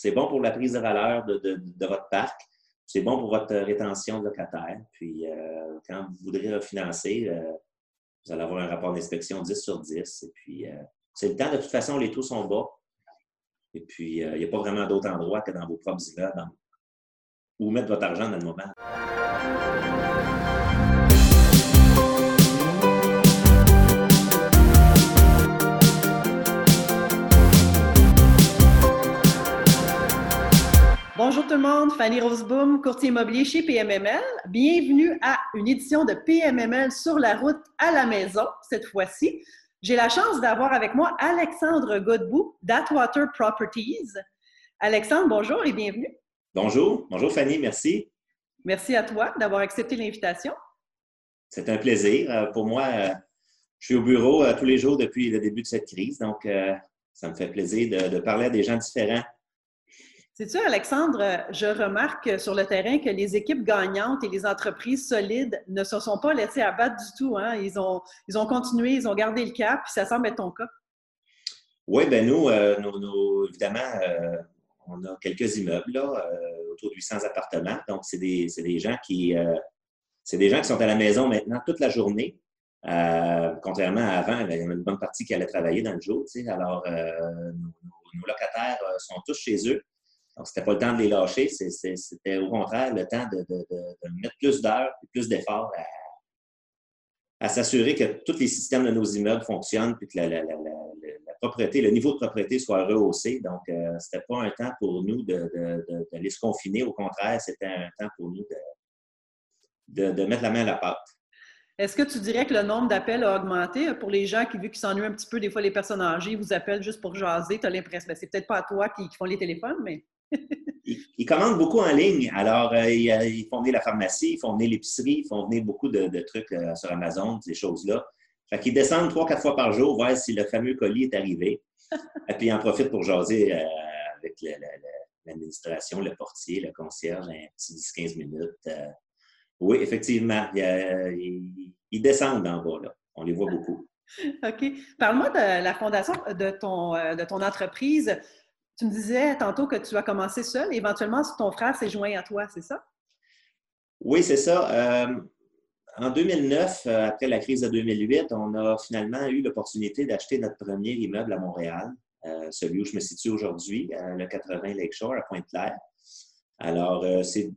c'est bon pour la prise de valeur de, votre parc. C'est bon pour votre rétention de locataires. Puis, euh, quand vous voudrez refinancer, euh, vous allez avoir un rapport d'inspection 10 sur 10. Et puis, c'est le temps. De toute façon, les taux sont bas. Et puis, il n'y a pas vraiment d'autre endroit que dans vos propres immeubles où mettre votre argent dans le moment. Tout le monde, Fanny Roseboom, courtier immobilier chez PMML. Bienvenue à une édition de PMML sur la route à la maison, cette fois-ci. J'ai la chance d'avoir avec moi Alexandre Godbout d'Atwater Properties. Alexandre, bonjour et bienvenue. Bonjour, bonjour Fanny, merci. Merci à toi d'avoir accepté l'invitation. C'est un plaisir. Euh, pour moi, euh, je suis au bureau euh, tous les jours depuis le début de cette crise, donc ça me fait plaisir de parler à des gens différents ça, Alexandre, je remarque sur le terrain que les équipes gagnantes et les entreprises solides ne se sont pas laissées abattre du tout. Hein. Ils, ont, continué, ils ont gardé le cap, puis ça semble être ton cas. Oui, bien nous, euh, évidemment, euh, on a quelques immeubles, là, euh, autour de 800 appartements. Donc, c'est des, des, gens qui c'est des gens qui sont à la maison maintenant toute la journée. contrairement à avant, il y en a une bonne partie qui allait travailler dans le jour. Alors, nos, locataires sont tous chez eux. Donc, c'était pas le temps de les lâcher, c'était au contraire le temps de, mettre plus d'heures et plus d'efforts à, s'assurer que tous les systèmes de nos immeubles fonctionnent puis que la, le niveau de propriété soit rehaussé. Donc, euh, c'était pas un temps pour nous d'aller se confiner. Au contraire, c'était un temps pour nous de, mettre la main à la pâte. Est-ce que tu dirais que le nombre d'appels a augmenté? Pour les gens qui, vu qu'ils s'ennuient un petit peu, des fois les personnes âgées vous appellent juste pour jaser? Tu as l'impression, ben, c'est peut-être pas à toi qui, font les téléphones, mais ils, commandent beaucoup en ligne. Alors, euh, ils, font venir la pharmacie, ils font venir l'épicerie, ils font venir beaucoup de, trucs euh, sur Amazon, ces choses-là. Fait qu'ils descendent trois, quatre fois par jour, voir si le fameux colis est arrivé. Et puis, ils en profitent pour jaser euh, avec l'administration, le portier, le concierge, un petit 10-15 minutes. oui, effectivement, ils, descendent en bas, là. On les voit beaucoup. OK. Parle-moi de la fondation de ton, de ton entreprise. Tu me disais tantôt que tu as commencé seul. Éventuellement, ton frère s'est joint à toi, c'est ça? Oui, c'est ça. Euh, en 2009, euh, après la crise de 2008, on a finalement eu l'opportunité d'acheter notre premier immeuble à Montréal, euh, celui où je me situe aujourd'hui, le 80 Lakeshore à Pointe-Claire. Alors, c'est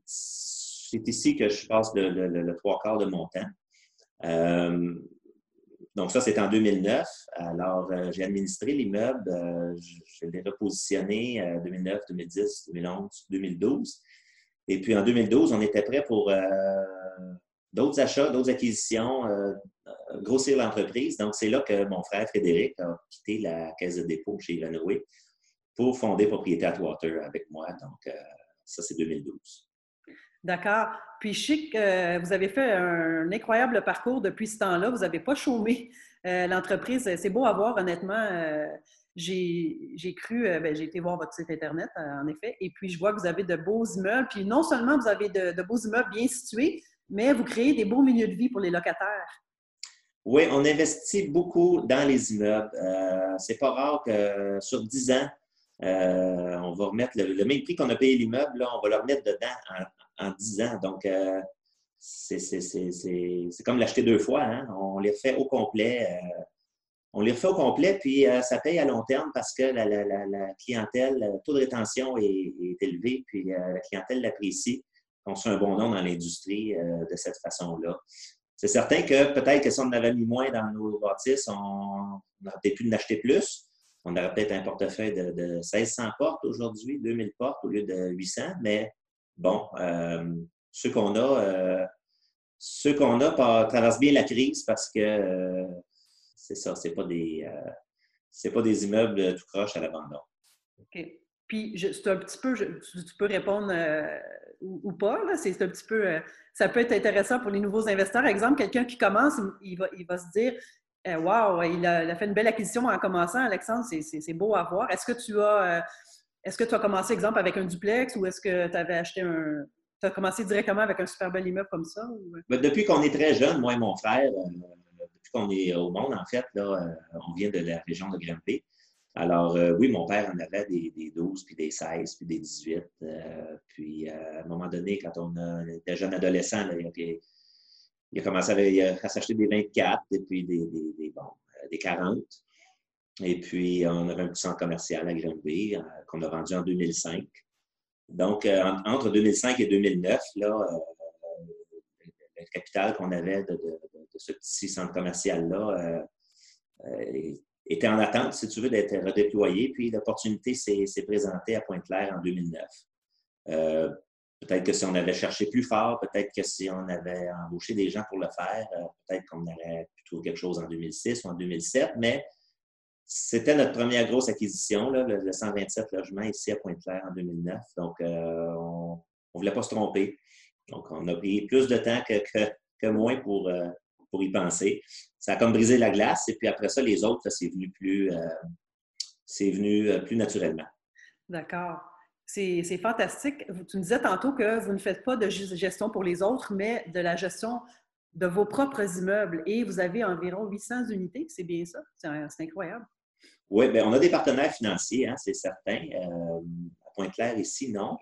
ici que je passe le, trois quarts de mon temps. Donc, ça, c'est en 2009. Alors, euh, j'ai administré l'immeuble. Euh, je, l'ai repositionné en 2009, 2010, 2011, 2012. Et puis, en 2012, on était prêt pour euh, d'autres achats, d'autres acquisitions, grossir l'entreprise. Donc, c'est là que mon frère Frédéric a quitté la caisse de dépôt chez Ivanhoe pour fonder Propriété Atwater avec moi. Donc, ça, c'est 2012. D'accord? Puis sais que vous avez fait un incroyable parcours depuis ce temps-là. Vous n'avez pas chômé euh, l'entreprise. C'est beau à voir, honnêtement. Euh, j'ai cru, euh, ben, j'ai été voir votre site Internet, en effet, et puis je vois que vous avez de beaux immeubles. Puis non seulement vous avez de, beaux immeubles bien situés, mais vous créez des beaux milieux de vie pour les locataires. Oui, on investit beaucoup dans les immeubles. C'est pas rare que sur 10 ans, on va remettre le, même prix qu'on a payé l'immeuble, on va le remettre dedans en, en 10 ans. Donc, euh, c'est comme l'acheter deux fois. Hein. On les refait au complet. Euh, on les refait au complet, puis euh, ça paye à long terme parce que la, clientèle, le taux de rétention est, élevé, puis la clientèle l'apprécie. On se fait un bon nom dans l'industrie de cette façon-là. C'est certain que peut-être que si on en avait mis moins dans nos bâtisses, on, aurait peut-être pu en acheter plus. On aurait peut-être un portefeuille de, de 1600 portes aujourd'hui, 2000 portes au lieu de 800, mais bon, euh, ceux qu'on a, euh, ceux qu'on a traversent bien la crise parce que euh, c'est ça, c'est pas des c'est pas des immeubles tout croche à l'abandon. OK. Puis, c'est un petit peu, tu peux répondre ou, pas, c'est un petit peu, ça peut être intéressant pour les nouveaux investisseurs. Par exemple, quelqu'un qui commence, il va, il va se dire, Wow, il a, il a, fait une belle acquisition en commençant, Alexandre, c'est beau à voir. Est-ce que tu as est-ce que tu as commencé, exemple, avec un duplex ou est-ce que tu avais acheté un. Tu as commencé directement avec un super bel immeuble comme ça? Ben, depuis qu'on est très jeune, moi et mon frère, euh, depuis qu'on est au monde, en fait, là, euh, on vient de la région de Grimby. Alors, oui, mon père en avait des, 12, puis des 16, puis des 18. puis, à un moment donné, quand on était jeune adolescent, il, a commencé à, s'acheter des 24 et puis des, des 40. Et puis, on avait un petit centre commercial à Granby qu'on a vendu en 2005. Donc, entre 2005 et 2009, là, le capital qu'on avait de, ce petit centre commercial-là euh, euh, était en attente, si tu veux, d'être redéployé. Puis l'opportunité s'est présentée à Pointe-Claire en 2009. Euh, peut-être que si on avait cherché plus fort, peut-être que si on avait embauché des gens pour le faire, peut-être qu'on aurait pu trouver quelque chose en 2006 ou en 2007, mais c'était notre première grosse acquisition, le, 127 logements ici à Pointe-Claire en 2009. Donc, on ne voulait pas se tromper. Donc, on a pris plus de temps que, moins pour, euh, pour y penser. Ça a comme brisé la glace, et puis après ça, les autres, c'est venu plus, euh, venu euh, plus naturellement. D'accord. C'est fantastique. Tu me disais tantôt que vous ne faites pas de gestion pour les autres, mais de la gestion de vos propres immeubles. Et vous avez environ 800 unités, c'est bien ça? C'est incroyable. Oui, bien, on a des partenaires financiers, hein, c'est certain. Pointe-Claire ici, non.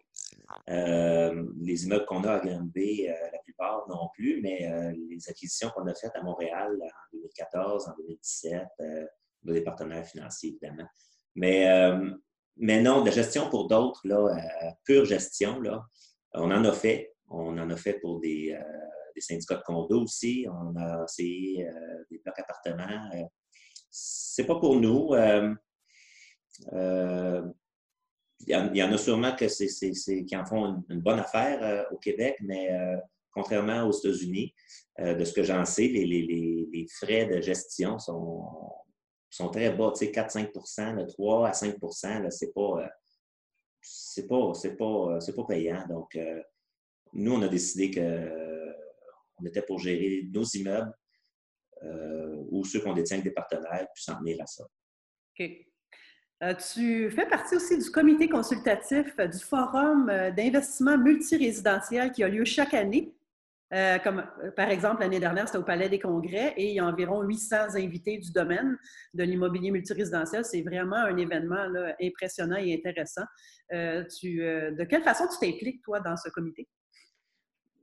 Euh, les immeubles qu'on a à Granby, euh, la plupart non plus, mais euh, les acquisitions qu'on a faites à Montréal en 2014, en 2017, on a des partenaires financiers, évidemment. Mais, mais non, de gestion pour d'autres, pure gestion, là, on en a fait. On en a fait pour des, des syndicats de condos aussi. On a essayé des blocs appartements. c'est pas pour nous. Il y, en, a sûrement que qui en font une, bonne affaire euh, au Québec, mais euh, contrairement aux États-Unis, euh, de ce que j'en sais, les, frais de gestion sont, très bas, 4-5% 3 à 5 c'est pas, c'est pas, pas, pas payant. Donc, nous, on a décidé qu'on était pour gérer nos immeubles ou ceux qu'on détient avec des partenaires, puis s'en tenir à ça. OK. Euh, tu fais partie aussi du comité consultatif du Forum euh, d'investissement multirésidentiel qui a lieu chaque année. Euh, comme par exemple, l'année dernière, c'était au Palais des Congrès et il y a environ 800 invités du domaine de l'immobilier multirésidentiel. C'est vraiment un événement impressionnant et intéressant. de quelle façon tu t'impliques, toi, dans ce comité?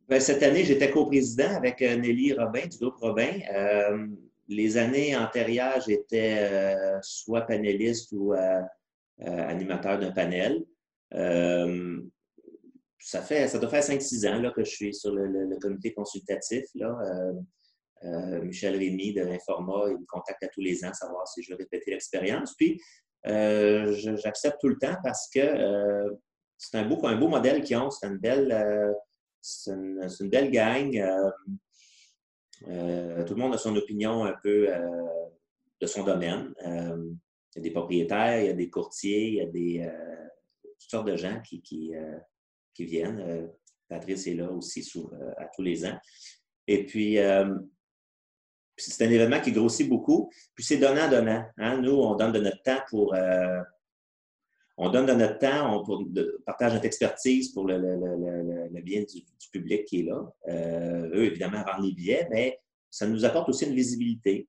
Bien, cette année, j'étais coprésident avec Nelly Robin du groupe Robin les années antérieures, j'étais euh, soit panéliste ou euh, euh, animateur d'un panel. ça, fait, ça doit faire 5-6 ans là, que je suis sur le, comité consultatif. Là. Michel Rémy de l'Informa, il me contacte à tous les ans, savoir si je veux répéter l'expérience. Puis, j'accepte tout le temps parce que c'est un beau, un beau modèle qu'ils ont. C'est une belle, c'est une, belle gang. Euh, tout le monde a son opinion un peu euh, de son domaine. Euh, il y a des propriétaires, il y a des courtiers, il y a des, toutes sortes de gens qui, qui, viennent. Patrice est là aussi à tous les ans. Et puis, c'est un événement qui grossit beaucoup. Puis c'est donnant-donnant. Hein. Nous, on donne de notre temps pour. On donne de notre temps, on partage notre expertise pour le, bien du, public qui est là. eux, évidemment, vendent les billets, mais ça nous apporte aussi une visibilité.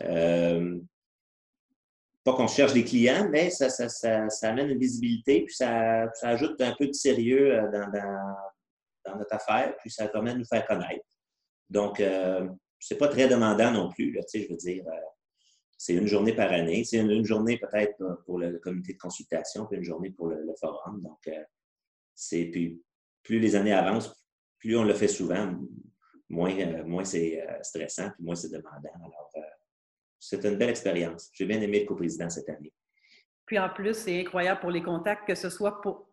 Euh, pas qu'on cherche des clients, mais ça, amène une visibilité, puis ça, ajoute un peu de sérieux euh, dans, notre affaire, puis ça permet de nous faire connaître. Donc, euh, c'est pas très demandant non plus, là, je veux dire. Euh, c'est une journée par année. C'est une, journée peut-être pour le comité de consultation, puis une journée pour le, forum. Donc, c'est puis plus les années avancent, plus on le fait souvent, moins, euh, moins c'est euh, stressant, puis moins c'est demandant. Alors, euh, c'est une belle expérience. J'ai bien aimé le coprésident cette année. Puis en plus, c'est incroyable pour les contacts, que ce soit pour,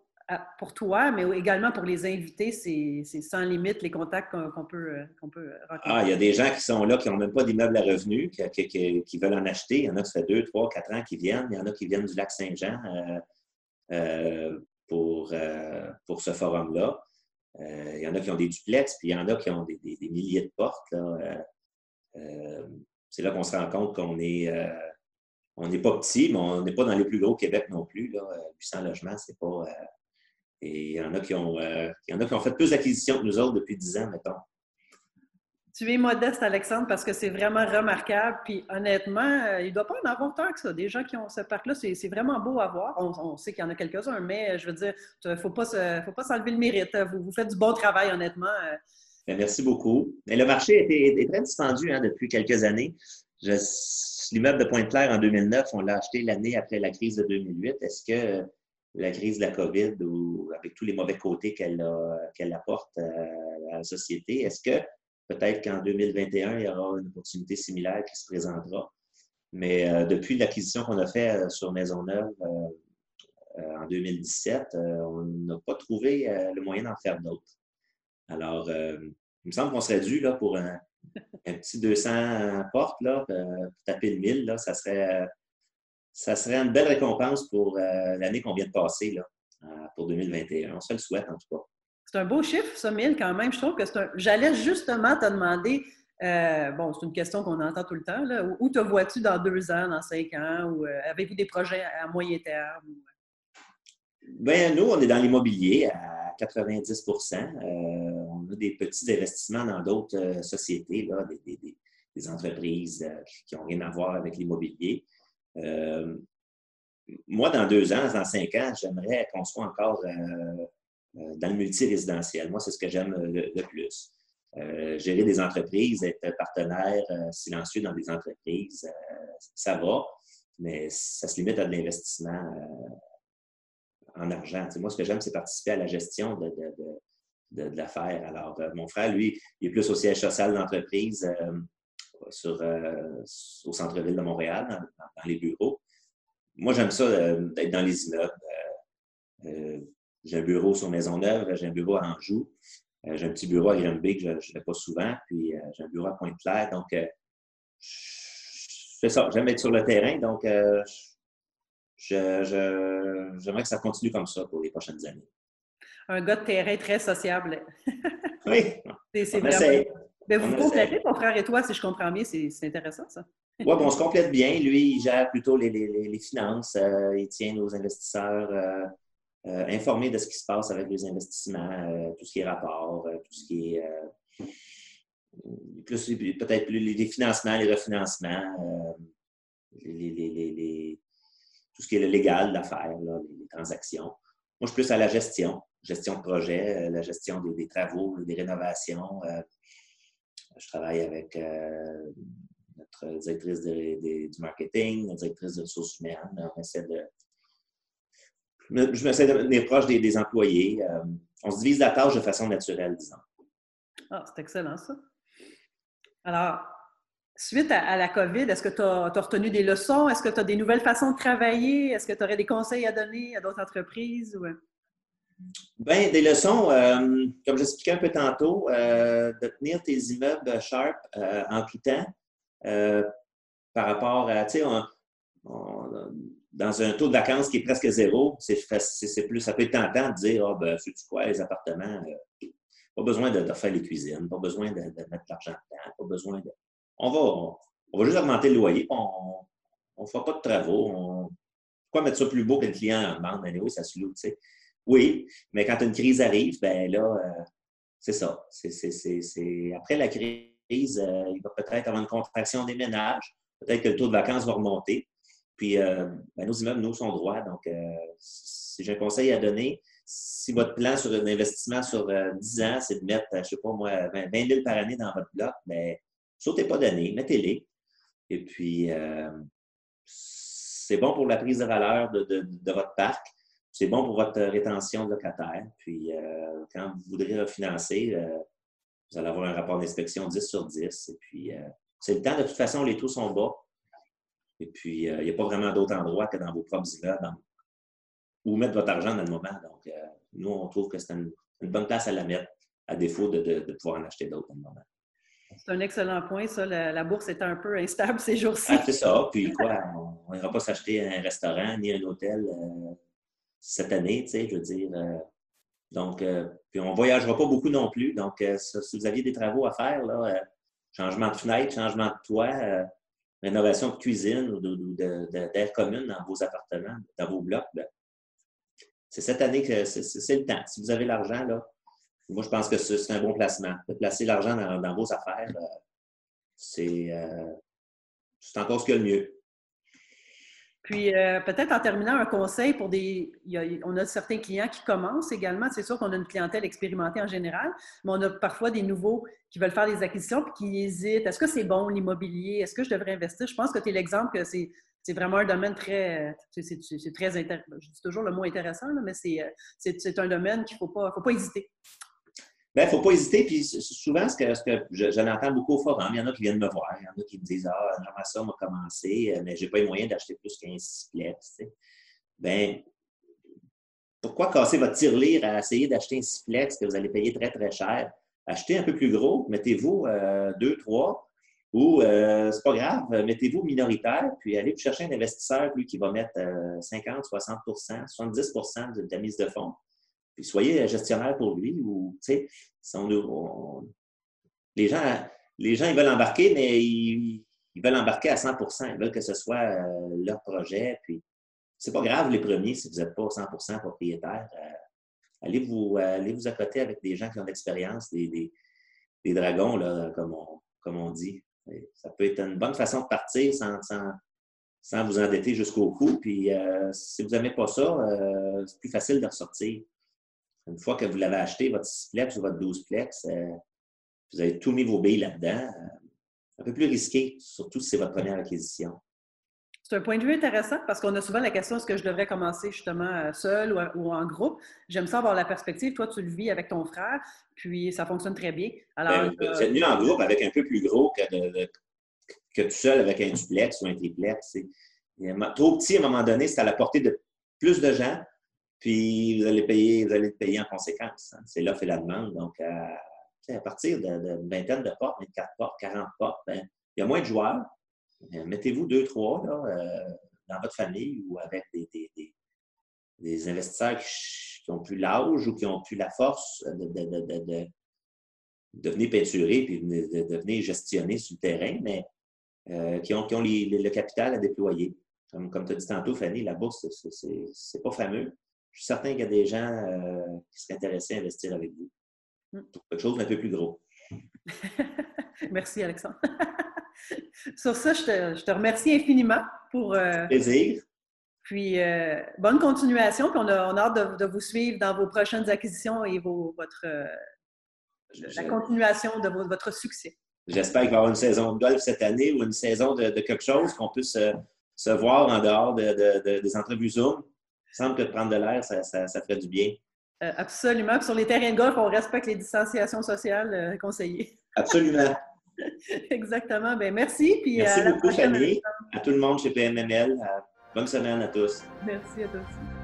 pour toi, mais également pour les invités, c'est sans limite les contacts qu'on peut, peut rencontrer. Ah, il y a des gens qui sont là, qui n'ont même pas d'immeuble à revenus, qui, veulent en acheter. Il y en a qui fait deux, trois, quatre ans qui viennent. Il y en a qui viennent du lac Saint-Jean pour, pour ce forum-là. Euh, il y en a qui ont des duplex, puis il y en a qui ont des, milliers de portes. Euh, euh, c'est là qu'on se rend compte qu'on est on n'est pas petit, mais on n'est pas dans les plus gros Québec non plus. Là. 800 logements, c'est pas. Et il y en a qui ont, il y en a qui ont fait plus d'acquisitions que nous autres depuis 10 ans, mettons. Tu es modeste, Alexandre, parce que c'est vraiment remarquable. Puis honnêtement, euh, il ne doit pas en avoir tant que ça. Des gens qui ont ce parc-là, c'est vraiment beau à voir. On, sait qu'il y en a quelques-uns, mais je veux dire, il ne faut pas s'enlever le mérite. Vous, vous, faites du bon travail, honnêtement. Ben, merci beaucoup. Mais le marché est, très dispendieux hein, depuis quelques années. L'immeuble de Pointe-Claire en 2009, on l'a acheté l'année après la crise de 2008. Est-ce que la crise de la COVID ou avec tous les mauvais côtés qu'elle apporte à la société, est-ce que peut-être qu'en 2021, il y aura une opportunité similaire qui se présentera? Mais euh, depuis l'acquisition qu'on a faite euh, sur Maisonneuve euh, en 2017, on n'a pas trouvé le moyen d'en faire d'autres. Alors, il me semble qu'on serait dû là, pour un, un petit 200 portes, là, pour taper le 1000, là, ça serait ça serait une belle récompense pour euh, l'année qu'on vient de passer, là, euh, pour 2021. On se le souhaite, en tout cas. C'est un beau chiffre, ça, 1000, quand même. Je trouve que c'est un... J'allais justement te demander, euh, bon, c'est une question qu'on entend tout le temps, là. Où te vois-tu dans deux ans, dans cinq ans? Ou avez-vous des projets à moyen terme? Bien, nous, on est dans l'immobilier à 90% On a des petits investissements dans d'autres sociétés, là, des, des entreprises qui n'ont rien à voir avec l'immobilier. Euh, moi, dans deux ans, dans cinq ans, j'aimerais qu'on soit encore euh, euh, dans le multirésidentiel. Moi, c'est ce que j'aime le, plus. gérer des entreprises, être partenaire silencieux dans des entreprises, ça va, mais ça se limite à de l'investissement en argent. moi, ce que j'aime, c'est participer à la gestion de, de, l'affaire. Alors, mon frère, lui, il est plus au siège social d'entreprise sur, euh, au centre-ville de Montréal, dans, les bureaux. Moi, j'aime ça euh, d'être dans les immeubles. Euh, j'ai un bureau sur Maisonneuve, j'ai un bureau à Anjou, j'ai un petit bureau à Granby que je ne fais pas souvent, puis j'ai un bureau à Pointe-Claire. Donc, c'est ça, j'aime être sur le terrain. Donc, j'aimerais que ça continue comme ça pour les prochaines années. Un gars de terrain très sociable. oui. C'est vraiment... Ben, vous complétez, ton frère et toi, si je comprends bien, c'est intéressant ça. oui, bon, on se complète bien. Lui, il gère plutôt les, les, finances. Euh, il tient nos investisseurs euh, euh, informés de ce qui se passe avec les investissements, tout ce qui est rapport, tout ce qui est plus peut-être les financements, les refinancements, les, tout ce qui est le légal d'affaires, les transactions. Moi, je suis plus à la gestion, gestion de projet, la gestion des, des travaux, des rénovations je travaille avec euh, notre directrice du marketing, notre directrice de ressources humaines. Je m'essaie de tenir proche des, employés. Euh, on se divise la tâche de façon naturelle, disons. Ah, c'est excellent, ça. Alors, suite à, la COVID, est-ce que tu as, retenu des leçons? Est-ce que tu as des nouvelles façons de travailler? Est-ce que tu aurais des conseils à donner à d'autres entreprises? Bien, des leçons, euh, comme j'expliquais un peu tantôt, euh, de tenir tes immeubles sharp euh, en tout temps par rapport à, tu sais, dans un taux de vacances qui est presque zéro, c'est plus, ça peut être tentant de dire, ah, ben, sais-tu quoi, les appartements, pas besoin de, faire les cuisines, pas besoin de, mettre l'argent dedans, pas besoin de. On va, on, va juste augmenter le loyer, on ne fera pas de travaux. Pourquoi mettre ça plus beau que le client en demande? oui, ça se loue, tu sais. Oui, mais quand une crise arrive, ben là, euh, c'est ça. Après la crise, euh, il va peut-être avoir une contraction des ménages. Peut-être que le taux de vacances va remonter. Puis, euh, ben, nos immeubles, nous, sont droits. Donc, si j'ai un conseil à donner, si votre plan sur un investissement sur 10 ans, c'est de mettre, je ne sais pas moi, 20 000 par année dans votre bloc, mais sautez pas d'année, mettez-les. Et puis, c'est bon pour la prise de valeur de votre parc c'est bon pour votre rétention de locataire. Puis, euh, quand vous voudrez refinancer, euh, vous allez avoir un rapport d'inspection 10 sur 10. Et puis, euh, c'est le temps. De toute façon, les taux sont bas. Et puis, il n'y a pas vraiment d'autre endroit que dans vos propres immeubles où mettre votre argent dans le moment. Donc, nous, on trouve que c'est une, bonne place à la mettre, à défaut de, pouvoir en acheter d'autres dans le moment. C'est un excellent point, ça. La, bourse est un peu instable ces jours-ci. Ah, c'est ça. Puis quoi, on n'ira pas s'acheter un restaurant ni un hôtel cette année, tu sais, je veux dire. Euh, donc, euh, puis on ne voyagera pas beaucoup non plus. Donc, euh, si vous aviez des travaux à faire, changement de fenêtre, changement de toit, rénovation de cuisine ou d'air commune dans vos appartements, dans vos blocs, ben, c'est cette année que c'est le temps. Si vous avez l'argent, là, moi, je pense que c'est un bon placement. Placer l'argent dans, vos affaires, c'est encore ce qu'il y a de mieux. Puis euh, peut-être en terminant un conseil pour des. on a certains clients qui commencent également. C'est sûr qu'on a une clientèle expérimentée en général, mais on a parfois des nouveaux qui veulent faire des acquisitions puis qui hésitent. Est-ce que c'est bon l'immobilier? Est-ce que je devrais investir? Je pense que tu es l'exemple que c'est. vraiment un domaine très. C'est très. Je dis toujours le mot intéressant, mais euh, c'est un domaine qu'il ne faut pas, faut pas hésiter. Il ne faut pas hésiter. Puis souvent, ce que, ce je, l'entends beaucoup au forum, il y en a qui viennent me voir, il y en a qui me disent Ah, j'aimerais ça, m'a commencé, euh, mais je n'ai pas les moyens d'acheter plus qu'un siplex. Bien, pourquoi casser votre tirelire à essayer d'acheter un siplex que vous allez payer très, très cher? Achetez un peu plus gros, mettez-vous euh, deux, trois, ou euh, c'est pas grave, mettez-vous minoritaire, puis allez chercher un investisseur, lui, qui va mettre 50, 60% 70% de la mise de fonds soyez gestionnaire pour lui. Les, gens, les ils veulent embarquer, mais ils, veulent embarquer à 100% Ils veulent que ce soit euh, leur projet. Puis, c'est pas grave les premiers si vous n'êtes pas 100% propriétaire. Euh, allez, vous, allez vous accoter avec des gens qui ont l'expérience, des, dragons, comme, on, dit. Ça peut être une bonne façon de partir sans, sans, vous endetter jusqu'au cou. Puis euh, si vous n'aimez pas ça, c'est plus facile de ressortir. Une fois que vous l'avez acheté, votre 6plex ou votre 12plex, euh, vous avez tout mis vos billes là-dedans. Euh, un peu plus risqué, surtout si c'est votre première acquisition. C'est un point de vue intéressant parce qu'on a souvent la question est-ce que je devrais commencer justement euh, seul ou, en groupe? J'aime ça avoir la perspective. Toi, tu le vis avec ton frère, puis ça fonctionne très bien. Alors, c'est mieux en groupe avec un peu plus gros que, que tout seul avec un duplex ou un triplex. Trop petit, à un moment donné, c'est à la portée de plus de gens. Puis vous allez payer, vous allez payer en conséquence. Hein. C'est l'offre et la demande. Donc, à partir d'une vingtaine de portes, 24 portes, 40 portes, ben, il y a moins de joueurs. Mettez-vous deux, trois euh, dans votre famille ou avec des, investisseurs qui, ont plus l'âge ou qui ont plus la force de, venir peinturer puis de, venir gestionner sur le terrain, mais euh, qui ont, qui ont le capital à déployer. Comme, comme tu as dit tantôt, Fanny, la bourse, c'est pas fameux je suis certain qu'il y a des gens euh, qui seraient intéressés à investir avec vous hmm. pour quelque chose d'un peu plus gros. Merci, Alexandre. Sur ça, je te, remercie infiniment pour. Euh, Plaisir. Puis, euh, bonne continuation. Puis, on a, hâte de, vous suivre dans vos prochaines acquisitions et vos, votre, la continuation de votre succès. J'espère qu'il va y avoir une saison de golf cette année ou une saison de, quelque chose qu'on puisse se, voir en dehors des entrevues Zoom. Il semble que de prendre de l'air, ça, ça, ferait du bien. Euh, absolument. sur les terrains de golf, on respecte les distanciations sociales euh, conseillées. Absolument. Exactement. Bien, merci. Puis, merci beaucoup, Fanny. À tout le monde chez PMML. bonne semaine à tous. Merci à tous.